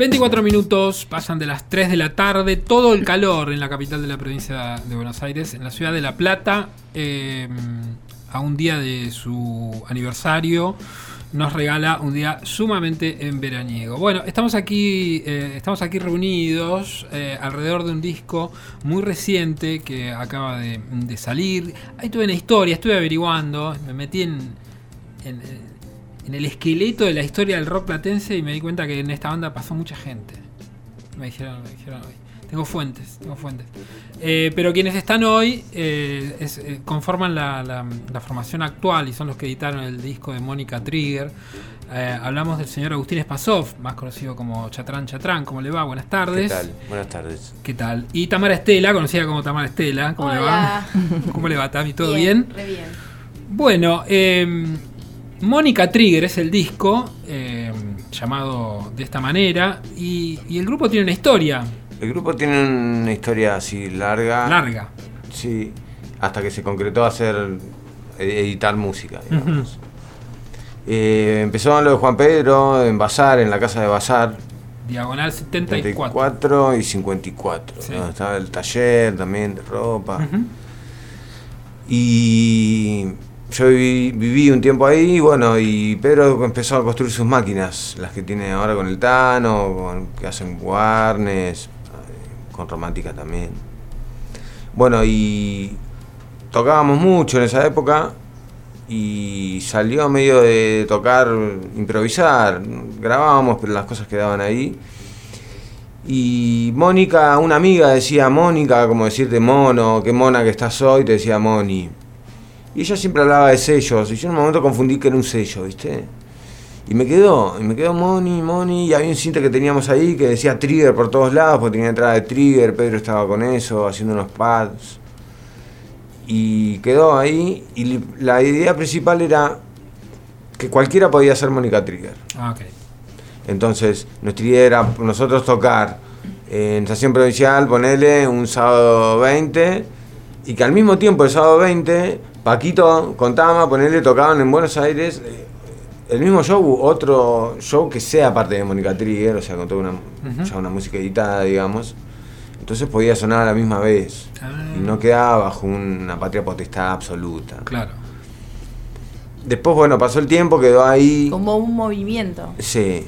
24 minutos pasan de las 3 de la tarde, todo el calor en la capital de la provincia de Buenos Aires, en la ciudad de La Plata, eh, a un día de su aniversario, nos regala un día sumamente en veraniego. Bueno, estamos aquí, eh, estamos aquí reunidos eh, alrededor de un disco muy reciente que acaba de, salir. Ahí tuve una historia, estuve averiguando, me metí en el esqueleto de la historia del rock platense y me di cuenta que en esta banda pasó mucha gente. Me dijeron, me dijeron hoy. Tengo fuentes, tengo fuentes. Eh, pero quienes están hoy eh, es, eh, conforman la, la- la formación actual y son los que editaron el disco de Mónica Trigger. Eh, hablamos del señor Agustín Spasov, más conocido como Chatrán Chatrán. ¿Cómo le va? Buenas ¿Qué tardes. tal? Buenas tardes. ¿Qué tal? Y Tamara Estela, conocida como Tamara Estela. ¿Cómo le va? ¿Cómo le va, Tami? ¿Todo bien? Re bien. Bueno, eh, Mónica Trigger es el disco, eh, llamado de esta manera, y, y el grupo tiene una historia El grupo tiene una historia así larga. larga. Sí, hasta que se concretó hacer, eh, editar música, digamos. Eh, empezó en lo de Juan Pedro, en Bazar, en la casa de Bazar, Diagonal 74. 74 y 54. Sí. ¿no? Estaba el taller también de ropa. Y yo viví, un tiempo ahí, y bueno, y Pedro empezó a construir sus máquinas, las que tiene ahora con el Tano, que hacen Warnes, eh, con Romántica también. Bueno, y tocábamos mucho en esa época y salió medio de tocar, improvisar, grabábamos, pero las cosas quedaban ahí. Y Mónica, una amiga decía Mónica, como decirte mono, qué mona que estás hoy, te decía Moni. Y ella siempre hablaba de sellos, y yo en un momento confundí que era un sello, ¿viste? Y me quedó, y me quedó Moni, Moni, y había un cinta que teníamos ahí que decía Trigger por todos lados, porque tenía entrada de Trigger, Pedro estaba con eso, haciendo unos pads. Y quedó ahí, y la idea principal era que cualquiera podía ser Mónica Trigger. Ah, ok. Entonces, nuestra idea era nosotros tocar en estación provincial, ponerle un sábado 20, y que al mismo tiempo el sábado 20, Paquito con Tama, ponerle tocaban en Buenos Aires eh, el mismo show, otro show que sea parte de Mónica Trigger, o sea, con toda una, ya una música editada, digamos. Entonces podía sonar a la misma vez. Ah. Y no quedaba bajo una patria potestad absoluta. Claro. Después, bueno, pasó el tiempo, quedó ahí. Como un movimiento. Sí,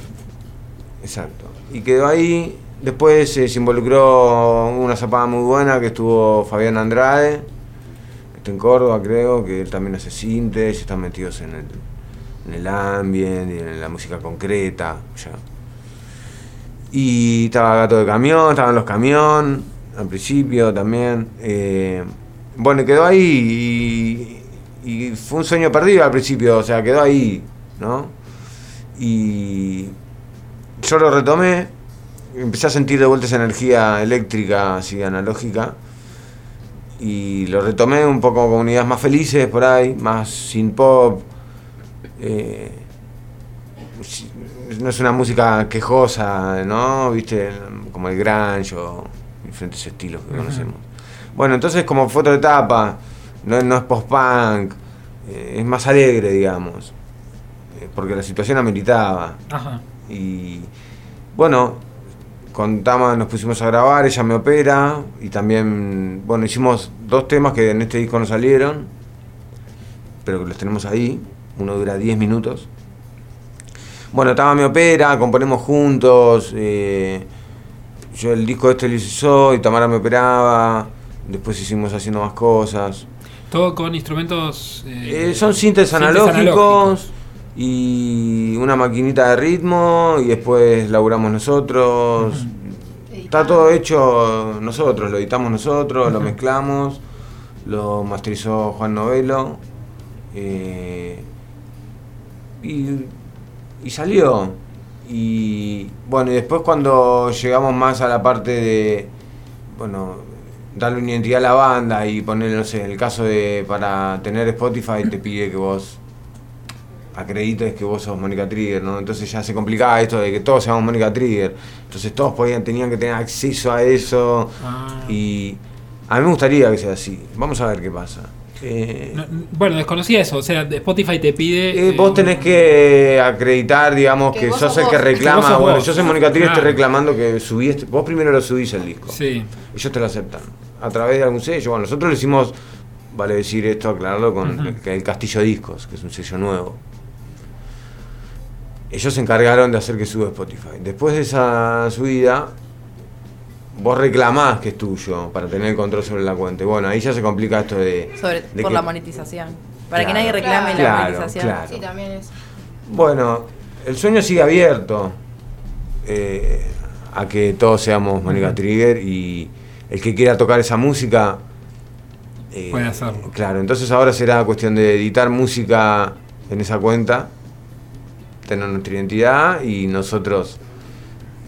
exacto. Y quedó ahí. Después eh, se involucró una zapada muy buena que estuvo Fabián Andrade, en Córdoba creo, que él también hace sintes, están metidos en el, en el ambiente y en la música concreta. Ya. Y estaba Gato de Camión, estaban los Camión, al principio también. eh, bueno, quedó ahí y, y fue un sueño perdido al principio, o sea, quedó ahí, ¿no? Y yo lo retomé, empecé a sentir de vuelta esa energía eléctrica, así analógica, y lo retomé un poco con unidades más felices por ahí, más sin pop. eh, no es una música quejosa, ¿no? Viste, como el grunge o diferentes estilos que conocemos. Bueno, entonces como fue otra etapa, no, no es post-punk, eh, es más alegre, digamos, eh, porque la situación ameritaba. Ajá. Y bueno, con Tama nos pusimos a grabar, ella me opera y también, bueno, hicimos dos temas que en este disco no salieron, pero que los tenemos ahí. Uno dura 10 minutos. Bueno, Tama me opera, componemos juntos. eh, yo el disco este lo hice yo y Tamara me operaba. Después hicimos haciendo más cosas. Todo con instrumentos. eh, Eh, son sintes sintes analógicos y una maquinita de ritmo y después laburamos nosotros. Está todo hecho nosotros, lo editamos nosotros, lo mezclamos, lo masterizó Juan Novelo eh, y, y salió. Y bueno, y después cuando llegamos más a la parte de, bueno, darle una identidad a la banda y poner, no sé, en el caso de para tener Spotify te pide que vos acredites que vos sos Mónica Trigger, ¿no? Entonces ya se complicaba esto de que todos seamos Mónica Trigger. Entonces todos podían, tenían que tener acceso a eso Ah. y a mí me gustaría que sea así. Vamos a ver qué pasa. Eh, No, bueno, desconocía eso. O sea, Spotify te pide. eh, vos eh, tenés que acreditar, digamos, Que que, vos sos sos el que vos. Que vos reclama. Bueno, vos. yo soy Mónica estoy Claro. reclamando que subí este- Vos primero lo subís el disco. Sí. Ellos te lo aceptan. A través de algún sello. Bueno, nosotros lo hicimos, vale decir esto, aclararlo con el Castillo Discos, que es un sello nuevo. Ellos se encargaron de hacer que suba Spotify. Después de esa subida, vos reclamás que es tuyo para tener el control sobre la cuenta. Y bueno, ahí ya se complica esto de. Sobre, de por que- la monetización. Para que nadie reclame la monetización. claro. Sí, también es. Bueno, el sueño sigue abierto eh, a que todos seamos Mónica Trigger y el que quiera tocar esa música. eh, Puede hacerlo. Claro, entonces ahora será cuestión de editar música en esa cuenta, tener nuestra identidad y nosotros,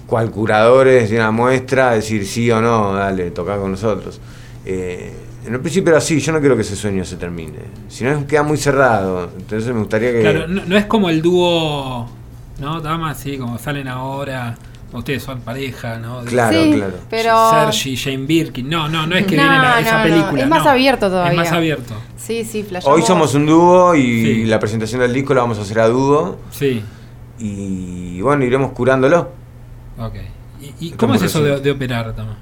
cual curadores de una muestra, decir sí o no, dale, tocar con nosotros. Eh, en el principio era así, yo no quiero que ese sueño se termine. Si no, queda muy cerrado. Entonces me gustaría que. Claro, no, no es como el dúo. ¿No? Damas, sí, como salen ahora. Ustedes son pareja, ¿no? De- Claro, sí, claro. pero... Sergi, Jane Birkin. No, no, no es que No, viene la- esa no, no. película. Es más no. abierto todavía. Es más abierto. Sí, sí, flashamos. Hoy somos un dúo y Sí. la presentación del disco la vamos a hacer a dúo Sí. y bueno, iremos curándolo. Ok. ¿Y, cómo es eso de, operar, Tama?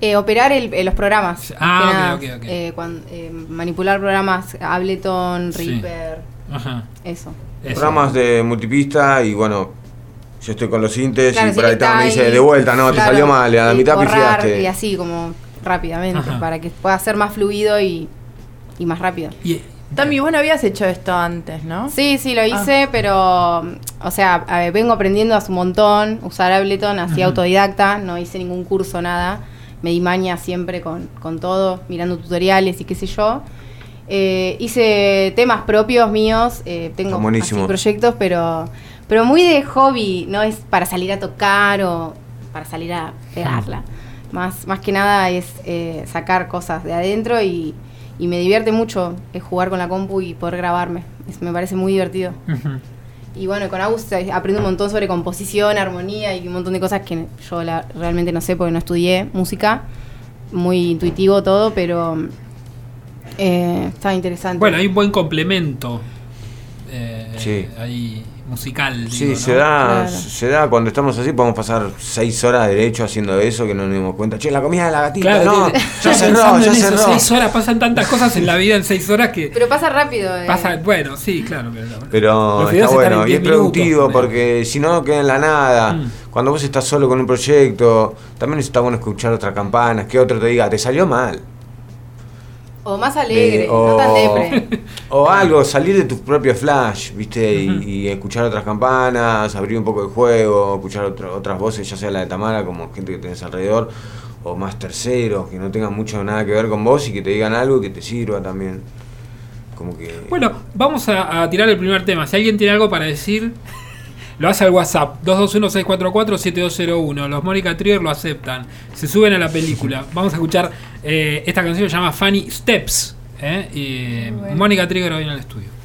Eh, operar el- eh, los programas. Ah, más que ok, ok, ok. eh, cuan- eh, manipular programas, Ableton, Sí. Reaper, Ajá. eso. Eso. Programas de multipista y bueno, yo estoy con los sintes Claro, y por ahí Tama me dice de vuelta, no, te salió mal, a la mitad borrar, pifiaste. Y así como rápidamente, Ajá. para que pueda ser más fluido y, y más rápido. Y- Tami, vos no habías hecho esto antes, ¿no? Sí, sí, lo Ah. hice, pero, o sea, a ver, vengo aprendiendo hace un montón, usar Ableton, así autodidacta, no hice ningún curso, nada. Me di maña siempre con, con todo, mirando tutoriales y qué sé yo. Eh, hice temas propios míos, eh, tengo buenísimo. así proyectos, pero, pero muy de hobby, no es para salir a tocar o para salir a pegarla. Más, más que nada es eh, sacar cosas de adentro y, y me divierte mucho eh, jugar con la compu y poder grabarme. Es- me parece muy divertido. Y bueno, con Agus eh, aprendo un montón sobre composición, armonía y un montón de cosas que yo la- realmente no sé porque no estudié música. Muy intuitivo todo, pero eh, estaba interesante. Bueno, hay un buen complemento. eh, Sí. Ahí musical. Sí, digo, se, da, Claro. se da cuando estamos así, podemos pasar seis horas derecho haciendo eso que no nos dimos cuenta. Che, la comida de la gatita, Claro, no, te- ya cerró, ya cerró. Seis horas, pasan tantas cosas en la vida en seis horas que Pero pasa rápido. eh. pasa. Bueno, sí, claro. Pero, está bueno y 10 es productivo minutos, porque si no queda en la nada. Mm. Cuando vos estás solo con un proyecto, también está bueno escuchar otras campanas, que otro te diga, te salió mal. O más alegre, Eh, no tan depre. o algo, salir de tu propio flash, ¿viste? Y- y, escuchar otras campanas, abrir un poco el juego, escuchar otra- otras voces, ya sea la de Tamara, como gente que tenés alrededor, o más terceros, que no tengan mucho nada que ver con vos y que te digan algo que te sirva también. Como que. Bueno, vamos a, a tirar el primer tema. Si alguien tiene algo para decir, lo hace al WhatsApp 221-644-7201. Los Mónica Trier lo aceptan. Se suben a la película. Vamos a escuchar eh, esta canción que se llama Funny Steps. ¿eh? Y bueno. Mónica Trigger hoy en el estudio.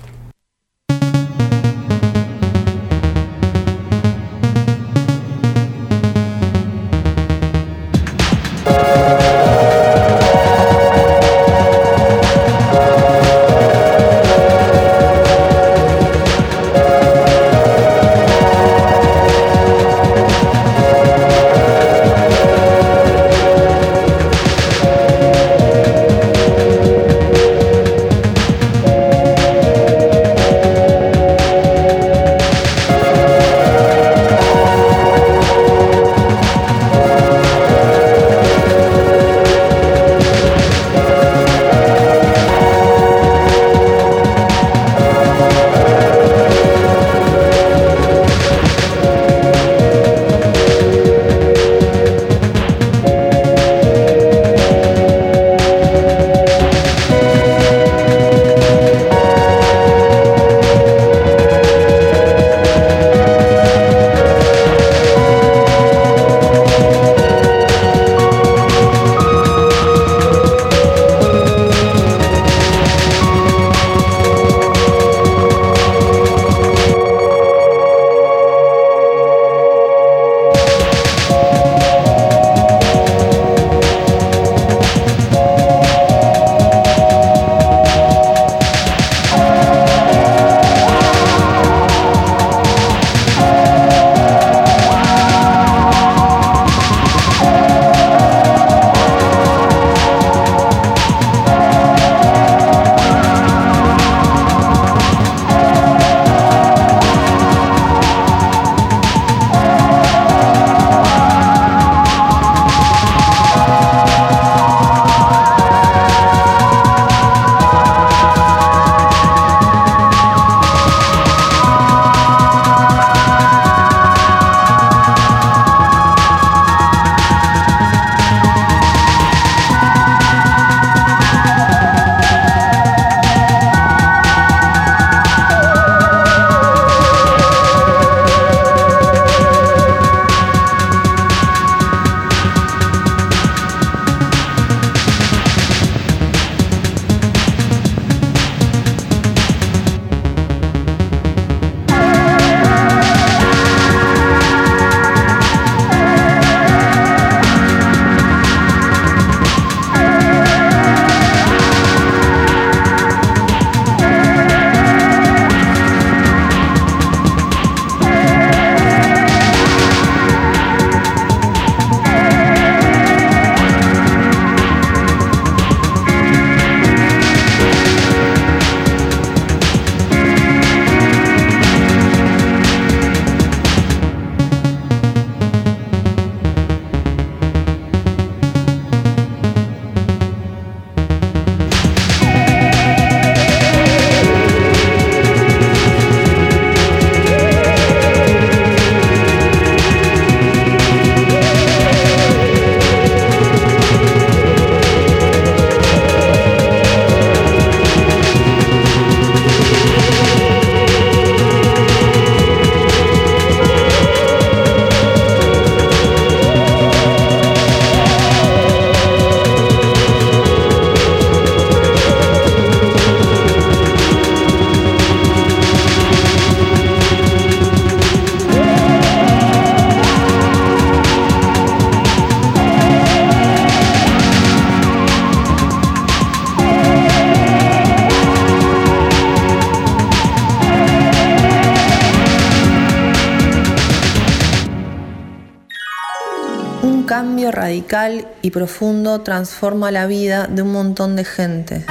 Cambio radical y profundo transforma la vida de un montón de gente.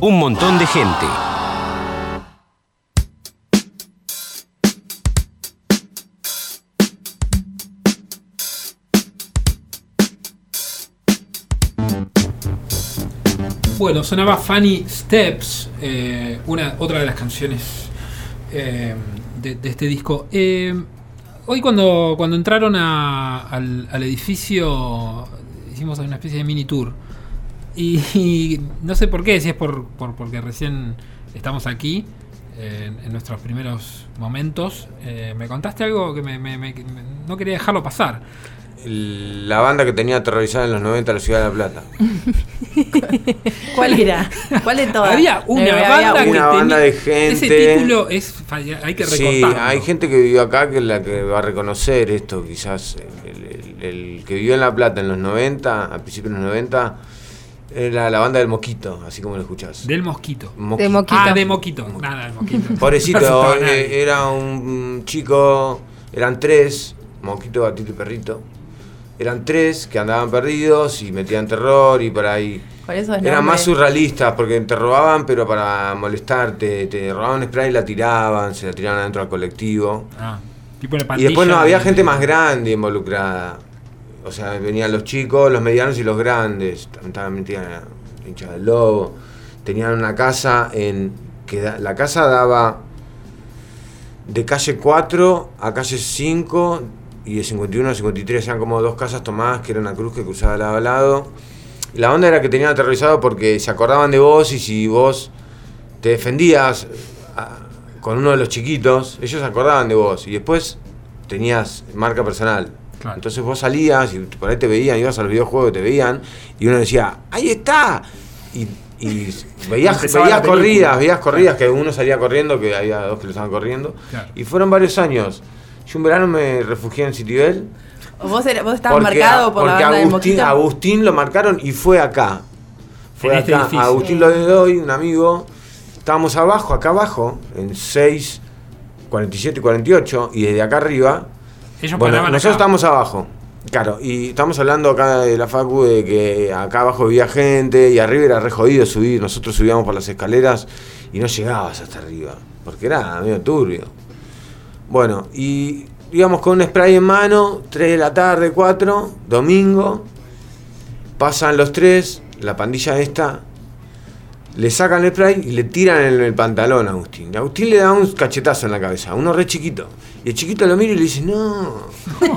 Un montón de gente. Bueno, sonaba Funny Steps, eh, una, otra de las canciones eh, de, de este disco. Eh, hoy cuando, cuando entraron a- al, al edificio hicimos una especie de mini tour. Y, no sé por qué, si es por, por- porque recién estamos aquí, en, nuestros primeros momentos. Eh, me contaste algo que me- me- no quería dejarlo pasar. La banda que tenía aterrorizada en los 90 la ciudad de La Plata. ¿Cuál era? ¿Cuál de todas? Había una Eh, había banda que una banda de tenía- Ese gente. título es, falla- hay que Sí, hay gente que vivió acá que la que va a reconocer esto, quizás el, el- el que vivió en La Plata en los 90, a principios de los 90, era la banda del Mosquito, así como lo escuchás. Del mosquito. Mosqui- De Moquito. Ah, de Moquito. Nada, de Moquito. No Pobrecito, eh, era un chico, eran tres, Moquito, Gatito y Perrito. Eran tres que andaban perdidos y metían terror y por ahí. Por eso es Eran nombre. más surrealistas porque te robaban, pero para molestarte. Te robaban spray y la tiraban, se la tiraban adentro al colectivo. Ah, tipo de Y después no había de- gente más grande involucrada. O sea, venían los chicos, los medianos y los grandes. También metían hinchas del lobo. Tenían una casa en. que da- la casa daba de calle 4 a calle 5 y de 51 a 53 eran como dos casas tomadas que era una cruz que cruzaba lado a lado. La onda era que tenían aterrorizado porque se acordaban de vos y si vos te defendías ah, con uno de los chiquitos, ellos se acordaban de vos y después tenías marca personal. Claro. Entonces vos salías y por ahí te veían, ibas al videojuego y te veían y uno decía, ahí está. Y, y veías, veías corridas, veías corridas que uno salía corriendo, que había dos que lo estaban corriendo. Claro. Y fueron varios años. Yo un verano me refugié en Citibel. ¿O ¿Vos, era- vos estabas Porque, marcado por la porque banda de Agustín, Moquito? Agustín lo marcaron y fue acá. Fue En este acá. Agustín lo doy, un amigo. Estábamos abajo, acá abajo, en 6, 47 y 48, y desde acá arriba. Ellos bueno, nosotros acá. estamos abajo. Claro, y estamos hablando acá de la Facu de que acá abajo vivía gente y arriba era re jodido subir. Nosotros subíamos por las escaleras y no llegabas hasta arriba, porque era medio turbio. Bueno, y íbamos con un spray en mano, 3 de la tarde, 4, domingo. Pasan los tres, la pandilla esta, le sacan el spray y le tiran en el pantalón a Agustín. Y Agustín le da un cachetazo en la cabeza, uno re chiquito. Y el chiquito lo mira y le dice, no.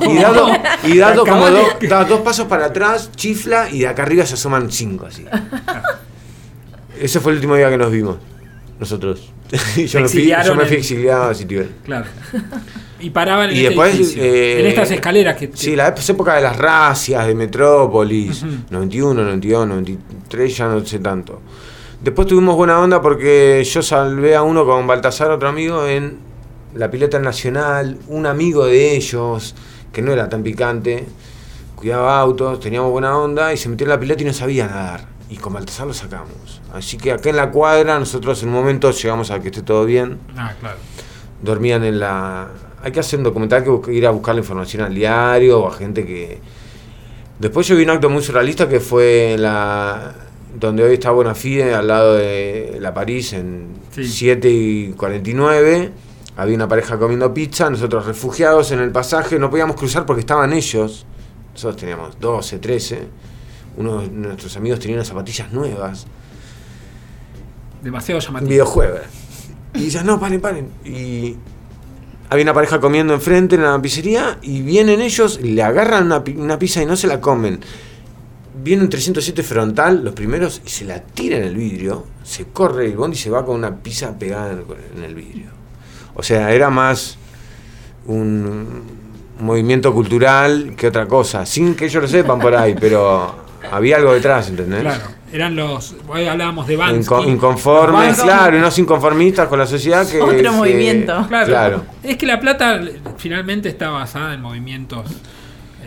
Y da, do- y do- como dos, da dos pasos para atrás, chifla y de acá arriba se asoman cinco así. Ese fue el último día que nos vimos, nosotros. Yo, me fui, yo me fui exiliado a Citibel. Claro. Y paraban en Y este después. eh, en estas escaleras que. que- Sí, la época de las racias, de Metrópolis, Ujú. 91, 92, 93, ya no sé tanto. Después tuvimos buena onda porque yo salvé a uno con Baltasar, otro amigo, en la pileta nacional, un amigo de ellos, que no era tan picante, cuidaba autos, teníamos buena onda, y se metió en la pileta y no sabía nadar. Y con Baltasar lo sacamos. Así que acá en la cuadra, nosotros en un momento llegamos a que esté todo bien Ah, claro. dormían en la... Hay que hacer un documental que ir a buscar la información al diario o a gente que... Después yo vi un acto muy surrealista que fue la... donde hoy está Bonafide, al lado de la París, en Sí. 7 y 49. Había una pareja comiendo pizza, nosotros refugiados en el pasaje, no podíamos cruzar porque estaban ellos. Nosotros teníamos 12, 13. Uno de nuestros amigos tenía unas zapatillas nuevas Demasiado un llamativo. videojuego. Y dices, no, paren, paren. Y había una pareja comiendo enfrente en la pizzería y vienen ellos, le agarran una, una pizza y no se la comen. Viene un 307 frontal, los primeros, y se la tira en el vidrio, se corre el bondi y se va con una pizza pegada en el, vidrio. O sea, era más un movimiento cultural que otra cosa, sin que ellos lo sepan por ahí, pero había algo detrás, ¿entendés? Claro. Eran los. Hoy hablábamos de Bansky. Inco- inconformes, Bansky- claro, unos inconformistas con la sociedad que... Otro movimiento. Claro. Claro. Es que La Plata finalmente está basada en movimientos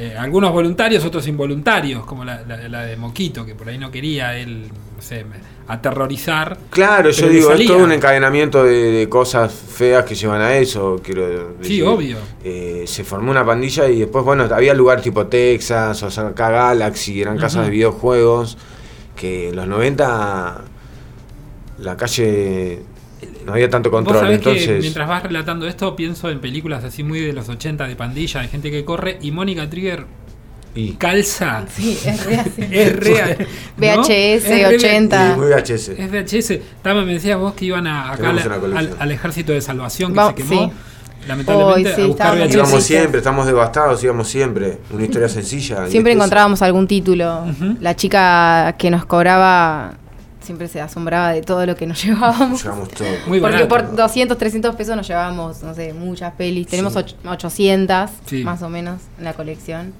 Eh, algunos voluntarios, otros involuntarios, como la, la- la de Moquito, que por ahí no quería él, no sé, me- aterrorizar. Claro, yo digo, es todo un encadenamiento de, de cosas feas que llevan a eso, quiero Sí, obvio. Eh, se formó una pandilla y después, bueno, había lugares tipo Texas, o sea, acá Galaxy, eran casas de videojuegos, que en los 90 la calle no había tanto control, entonces... mientras vas relatando esto, pienso en películas así muy de los 80 de pandilla, de gente que corre, y Mónica Trigger Y, calza. Sí, es re así. Es real. ¿no? VHS, Es re- 80. y muy VHS. Es VHS. Tama me decía vos que iban a, acá al, ejército de salvación que Va- se quemó. sí. Lamentablemente, Hoy sí, a buscar VHS. Íbamos siempre, estamos devastados, íbamos siempre. Una historia sencilla. Siempre encontrábamos algún título. La chica que nos cobraba siempre se asombraba de todo lo que nos llevábamos. Llevamos todo. Muy Porque barato. por 200, 300 pesos nos llevábamos, no sé, muchas pelis. Tenemos Sí. och- 800 Sí. más o menos en la colección.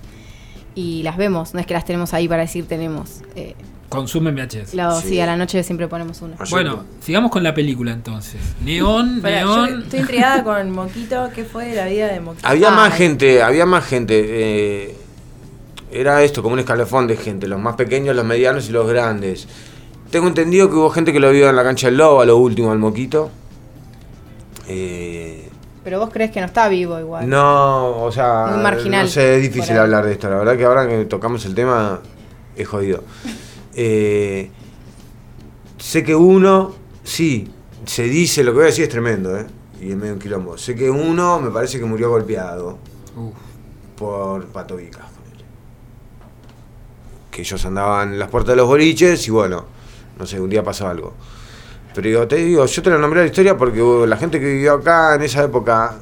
Y las vemos, no es que las tenemos ahí para decir tenemos. Eh, Consumen VHS. Sí. sí, a la noche siempre ponemos una. Ayer- Bueno, sigamos con la película entonces. Neón, Pará, neón. estoy intrigada con Moquito. ¿Qué fue de la vida de Moquito? Había más Ay. gente, había más gente. eh, era esto, como un escalafón de gente, los más pequeños, los medianos y los grandes. Tengo entendido que hubo gente que lo vio en la cancha del Lobo, a lo último, al Moquito. Eh, Pero vos crees que no está vivo igual. no, o sea, Muy marginal, no sé, es difícil hablar de esto. La verdad que ahora que tocamos el tema, es jodido. Eh, sé que uno, sí, se dice, lo que voy a decir es tremendo, ¿eh? Y es medio un quilombo. Sé que uno me parece que murió golpeado. Uf. por Pato Vica. ponele. Que ellos andaban en las puertas de los boliches y bueno, no sé, un día pasó algo. Pero digo, te digo, yo te lo nombré la historia porque uh, la gente que vivió acá en esa época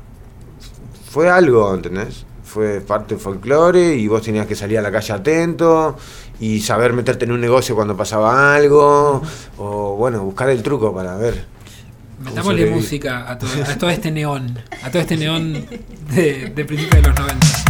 fue algo, ¿entendés? Fue parte del folclore y vos tenías que salir a la calle atento y saber meterte en un negocio cuando pasaba algo o bueno, buscar el truco para ver. Metámosle música a todo, a todo este neón. A todo este neón de, de principios de los 90.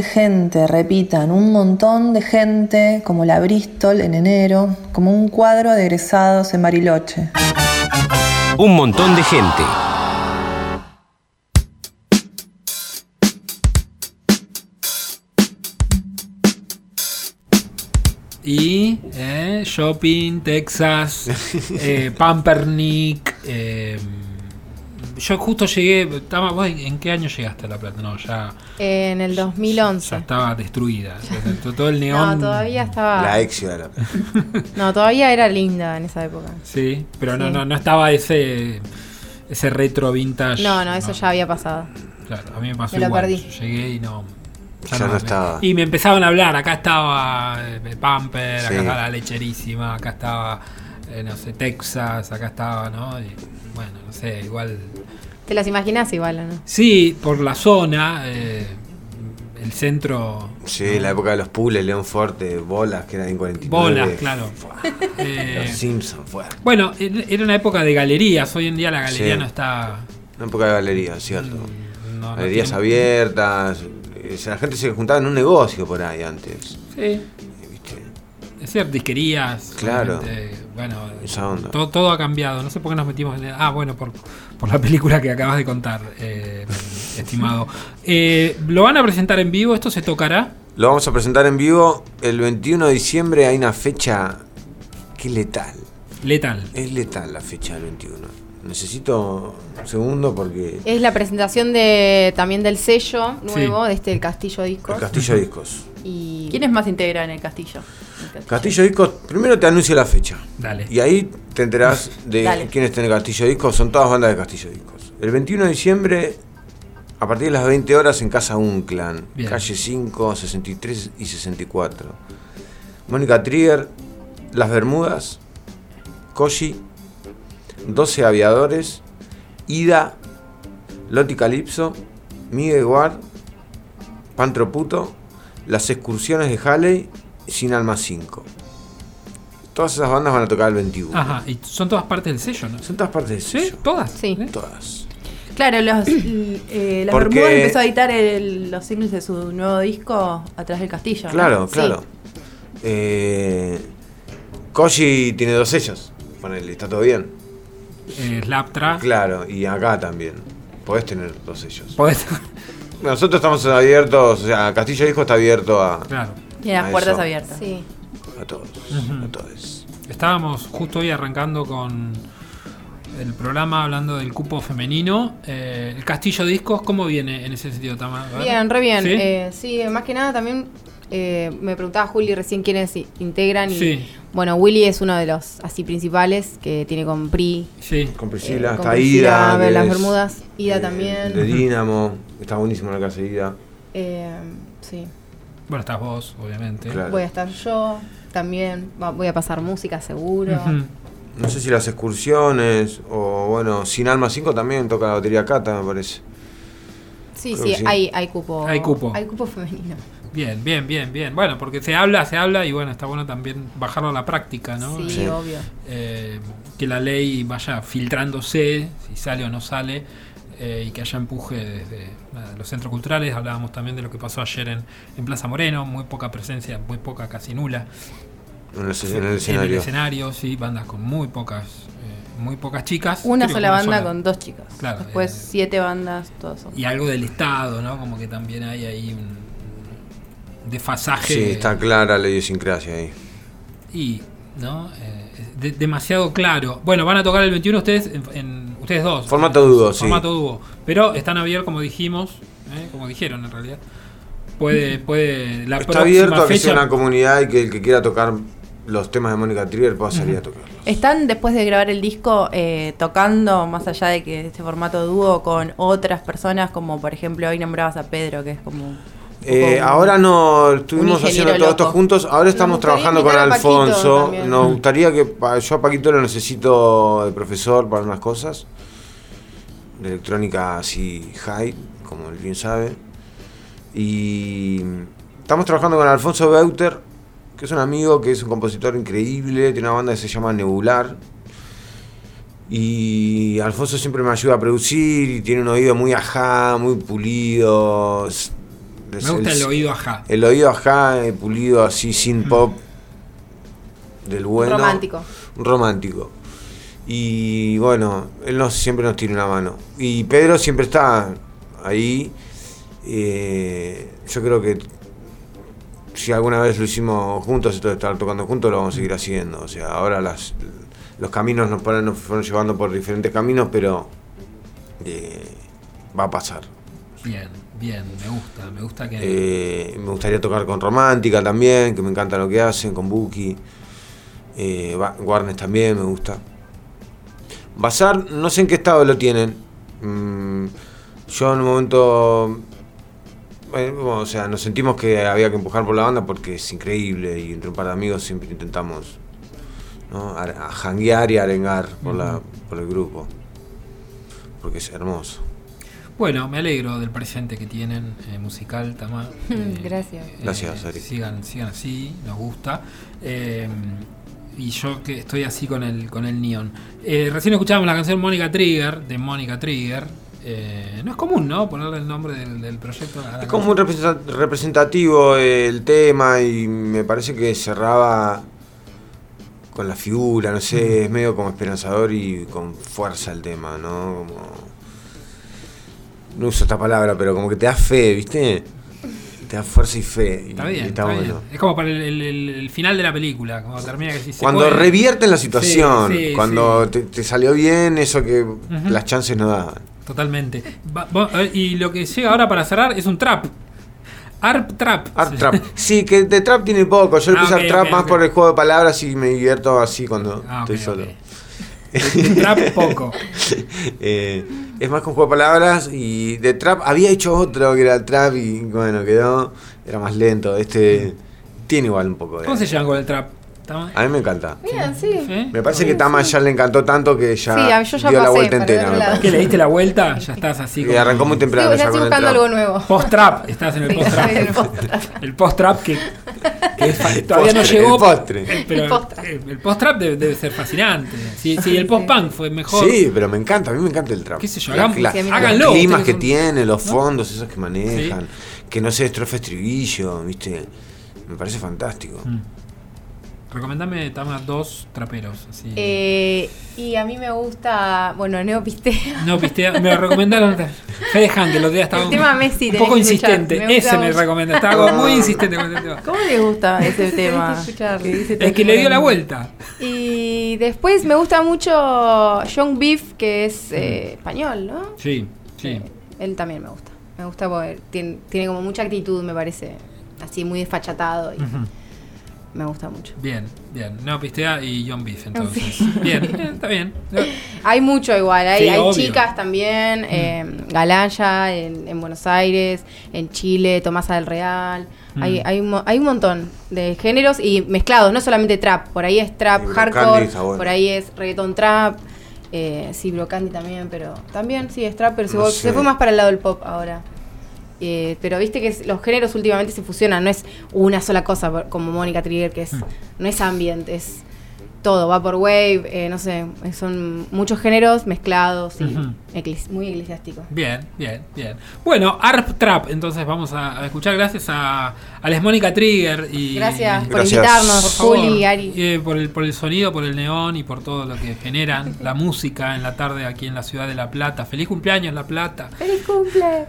De gente, repitan, un montón de gente, como la Bristol en enero, como un cuadro de egresados en Bariloche. Un montón de gente. Y eh, shopping, Texas, eh, Pampernick. eh, yo justo llegué. Estaba, ¿vos ¿En qué año llegaste a La Plata? No, ya, en el ya 2011. estaba destruida. Todo- Todo el No, neón. todavía estaba. La de la No, todavía era linda en esa época. Sí, pero no, Sí. no, no estaba ese ese retro vintage. No, no, eso ya había pasado. Claro, a mí me pasó Me lo igual. perdí. Yo llegué y no. Ya no estaba. Y me empezaban a hablar. Acá estaba eh, Pamper, acá estaba la lecherísima, acá estaba, eh, no sé, Texas, acá estaba, ¿no? Y, bueno, no sé, igual. ¿Te las imaginas igual o no? Sí, por la zona, eh, el centro. Sí, la época de los pules, León Forte, bolas, que eran en 49. Bolas, claro. Eh, Los Simpsons, fue. bueno, er- era una época de galerías. Hoy en día la galería Sí. no está. Una época de galerías, cierto. Mm, no- no Galerías tiene- abiertas. eh, La gente se juntaba en un negocio por ahí antes. Sí. ¿viste? Es cierto, disquerías. Claro. Bueno, Esa onda. todo, todo ha cambiado. No sé por qué nos metimos en. el- Ah, bueno, por, por la película que acabas de contar, eh, estimado. Eh, ¿Lo van a presentar en vivo? ¿Esto se tocará? Lo vamos a presentar en vivo el 21 de diciembre. Hay una fecha que es letal. Letal. Es letal la fecha del 21. Necesito un segundo porque Es la presentación de también del sello nuevo, de este el Castillo Discos. el Castillo Discos. Y ¿Quiénes más integran el castillo? Castillo. Castillo Discos, primero te anuncio la fecha. Dale. Y ahí te enterás de Dale. en el Castillo Discos. Son todas bandas de Castillo Discos. El 21 de diciembre, a partir de las 20 horas, en Casa Unclan. Bien. Calle 5, 63 y 64. Mónica Trigger, Las Bermudas, Koshi, 12 Aviadores, Ida, Loti Calypso, Miguel Guard, Pantroputo, Las Excursiones de Halley, Sin Alma 5. Todas esas bandas van a tocar el 21. Ajá, y son todas partes del sello, ¿no? Son todas partes del ¿Sí? sello. ¿Todas? Sí. ¿Eh? Todas. Claro, los, eh, las Porque- Bermudas empezó a editar el- los singles de su nuevo disco atrás del castillo. ¿no? Claro, Sí. claro. Eh, Koji tiene dos sellos. Ponele, está todo bien. Eh, Slaptra. Claro, y acá también. Podés tener dos sellos. Podés- Nosotros estamos abiertos, o sea, Castillo Disco está abierto a, claro. Tiene las puertas eso. abiertas. sí. a todos. A todos. Estábamos justo hoy arrancando con el programa hablando del cupo femenino. Eh, el Castillo Discos, ¿cómo viene en ese sentido, Tama? A ver. Bien, re bien. ¿Sí? Eh, Sí, más que nada también eh, me preguntaba Juli recién quiénes integran. Y, Sí. Bueno, Willy es uno de los así principales que tiene con PRI. Sí. Con Priscila, eh, con está Priscila, Ida. que Las Bermudas, Ida eh, también. De Dínamo, está buenísimo la casa de Ida. Eh, sí. Bueno, estás vos, obviamente. Claro. Voy a estar yo también. Va- Voy a pasar música seguro. No sé si las excursiones o bueno, Sin Alma 5 también toca la batería Cata, me parece. Sí, Creo sí. Hay, hay cupo. Hay cupo. Hay cupo femenino. Bien, bien, bien, bien. Bueno, porque se habla, se habla y bueno, está bueno también bajarlo a la práctica, ¿no? Sí, Sí. obvio. Eh, que la ley vaya filtrándose, si sale o no sale, eh, y que haya empuje desde nada, los centros culturales. Hablábamos también de lo que pasó ayer en, en Plaza Moreno, muy poca presencia, muy poca, casi nula. En el, en el En el escenario. sí, bandas con muy pocas, eh, muy pocas chicas. Una sola banda sola. con dos chicas. Claro, Después eh, siete bandas, todos son. Y algo del Estado, ¿no? Como que también hay ahí un un desfasaje. Sí, está clara la idiosincrasia ahí. Y, ¿no? Eh, de- demasiado claro. Bueno, van a tocar el 21 ustedes, en, en- ustedes dos. Formato dúo, sí. Formato dúo. Pero están abiertos, como dijimos, ¿eh? como dijeron en realidad. Puede, puede, la Está abierto a que sea una comunidad y que el que quiera tocar los temas de Mónica Trigger pueda salir a tocarlos. ¿Están después de grabar el disco eh, tocando, más allá de que este formato dúo, con otras personas, como por ejemplo hoy nombrabas a Pedro, que es como... Eh, ahora no estuvimos haciendo todo esto juntos, ahora estamos trabajando con Paquito Alfonso. Nos gustaría que yo a Paquito lo necesito de profesor para unas cosas. De electrónica así high, como él bien sabe. Y estamos trabajando con Alfonso Beuter, que es un amigo que es un compositor increíble, tiene una banda que se llama Nebular. Y Alfonso siempre me ayuda a producir y tiene un oído muy ajá, muy pulido. Me gusta el oído ajá. El oído ajá, eh, pulido así, sin pop. Del bueno. Romántico. Un romántico. Y bueno, él nos, siempre nos tiene una mano. Y Pedro siempre está ahí. Eh, yo creo que si alguna vez lo hicimos juntos, esto de estar tocando juntos, lo vamos a seguir haciendo. O sea, ahora las, los caminos nos, ponen- nos fueron llevando por diferentes caminos, pero eh, va a pasar. Bien, bien, me gusta, me gusta que. Eh, me gustaría tocar con Romántica también, que me encanta lo que hacen, con Buki. Eh, Warnes también me gusta. Bazar, no sé en qué estado lo tienen. Mm, yo en un momento. bueno, o sea, nos sentimos que había que empujar por la banda porque es increíble y entre un par de amigos siempre intentamos ¿no? a, a janguear y arengar por, la, por el grupo. Porque es hermoso. Bueno, me alegro del presente que tienen eh, musical, Tama. Eh, Gracias. Gracias, Ari. Sigan, sigan así, nos gusta. Eh, y yo que estoy así con el, con el neon. Eh, recién escuchábamos la canción Mónica Trigger, de Mónica Trigger. Eh, no es común, ¿no? Ponerle el nombre del, del proyecto. a la Es como muy representativo el tema y me parece que cerraba con la figura, no sé, es medio como esperanzador y con fuerza el tema, ¿no? Como... No uso esta palabra, pero como que te da fe, ¿viste? Te da fuerza y fe. Está bien, y está bueno. bien. Es como para el, el- el- final de la película, cuando termina que se Cuando puede. revierten la situación, Sí, sí, cuando sí. Te, te salió bien eso que las chances no daban. Totalmente. Eh, y lo que llega ahora para cerrar es un trap. Arp Trap. Art Trap. Sí, que de Trap tiene poco. Yo le Ah, puse ok, Art Trap ok, más ok. por el juego de palabras y me divierto así cuando Ah, estoy solo. trap poco. Eh, es más con juego de palabras y de trap había hecho otro que era trap y bueno, quedó, era más lento. Este tiene igual un poco de... ¿Cómo se llevan con el trap? ¿Tama? A mí me encanta. Bien, sí. ¿Sí? Me parece que Tama ya le encantó tanto que ya, Sí, a- yo ya dio la vuelta entera. ¿Qué le diste la vuelta? Ya estás así Y arrancó muy temprano Sí, ya estoy buscando algo nuevo. Post-trap. Estás en el Sí, post-trap. el post-trap. Que, que es todavía no llegó. el postre. eh, Pero El post-trap. debe, debe ser fascinante. Si, si el post-punk fue mejor. Sí, pero me encanta, a mí me encanta el trap. Qué sé yo, La- la- sí, los climas que son- tiene, los ¿no? fondos esos que manejan, que no se estrofe estribillo, ¿viste? Me parece fantástico. Mm. Recomendame, Tama, dos traperos. Así. Eh, y a mí me gusta, bueno, Neopistea. No, pistea, me lo recomendaron. Fede Han, que los días estaba El un, tema Messi un poco insistente. me Ese me recomendó. Estaba muy insistente con ese tema. ¿Cómo les gusta ese tema? que Es que le dio la vuelta. Y después me gusta mucho Young Beef, que es eh, español, ¿no? Sí, sí. Eh, él también me gusta. Me gusta porque tiene, tiene como mucha actitud, me parece. Así muy desfachatado. Y. Me gusta mucho. Bien, bien. No, Pistea y John Beef, entonces. Bien, bien, está bien. Hay mucho igual, hay, Sí, hay chicas también, eh, Galaya en, en Buenos Aires, en Chile, Tomasa del Real, Mm. hay, hay, un mo- hay un montón de géneros y mezclados, no solamente trap, por ahí es trap Sí, hardcore, por ahí es reggaeton trap, eh, sí, Brocandi también, pero también sí es trap, pero se, No sé. se fue más para el lado del pop ahora. Eh, pero viste que es- los géneros últimamente se fusionan, no es una sola cosa como Mónica Trigger, que es Mm. no es ambient, es todo, Vaporwave, eh, no sé, son muchos géneros mezclados y muy eclesiásticos. Bien, bien, bien. Bueno, Arp Trap, entonces vamos a, a escuchar gracias a, a Les Mónica Trigger y Gracias por Gracias. invitarnos, por favor, Juli, Ari. eh, por, el, por el sonido, por el neón y por todo lo que generan, la música en la tarde aquí en la ciudad de La Plata. Feliz cumpleaños La Plata. ¡Feliz cumple!